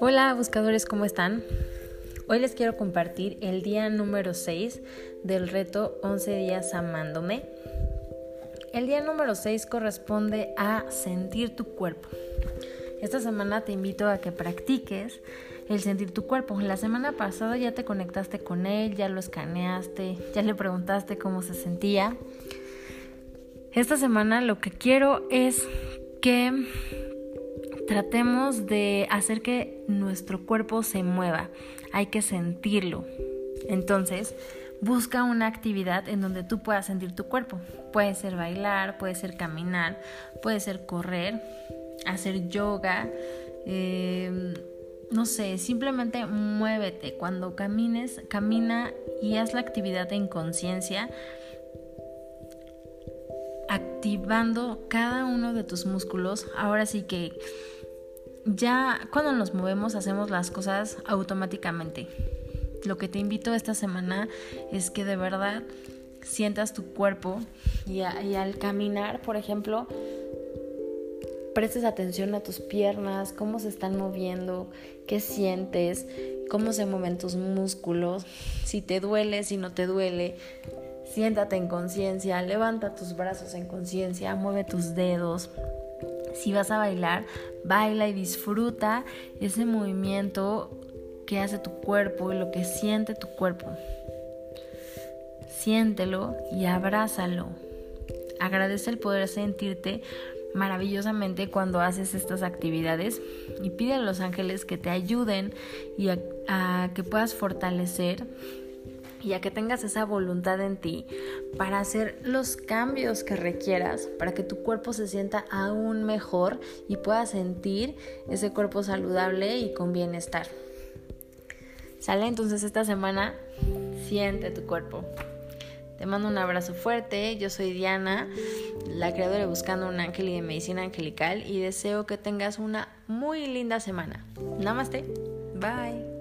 Hola buscadores, ¿cómo están? Hoy les quiero compartir el día número 6 del reto 11 días amándome. El día número 6 corresponde a sentir tu cuerpo. Esta semana te invito a que practiques el sentir tu cuerpo. La semana pasada ya te conectaste con él, ya lo escaneaste, ya le preguntaste cómo se sentía. Esta semana lo que quiero es que tratemos de hacer que nuestro cuerpo se mueva. Hay que sentirlo. Entonces, busca una actividad en donde tú puedas sentir tu cuerpo. Puede ser bailar, puede ser caminar, puede ser correr, hacer yoga. Em, no sé, simplemente muévete. Cuando camines, camina y haz la actividad en conciencia activando cada uno de tus músculos. Ahora sí que ya cuando nos movemos hacemos las cosas automáticamente. Lo que te invito esta semana es que de verdad sientas tu cuerpo y, al caminar, por ejemplo, prestes atención a tus piernas, cómo se están moviendo, qué sientes, cómo se mueven tus músculos, si te duele, si no te duele. Siéntate en conciencia, levanta tus brazos en conciencia, mueve tus dedos, si vas a bailar, baila y disfruta ese movimiento que hace tu cuerpo y lo que siente tu cuerpo. Siéntelo y abrázalo. Agradece el poder sentirte maravillosamente cuando haces estas actividades y pide a los ángeles que te ayuden y a, que puedas fortalecer y a que tengas esa voluntad en ti para hacer los cambios que requieras para que tu cuerpo se sienta aún mejor y puedas sentir ese cuerpo saludable y con bienestar. ¿Sale? Entonces esta semana siente tu cuerpo. Te mando un abrazo fuerte. Yo soy Diana, la creadora de Buscando un Ángel y de Medicina Angelical y deseo que tengas una muy linda semana. Namaste. Bye.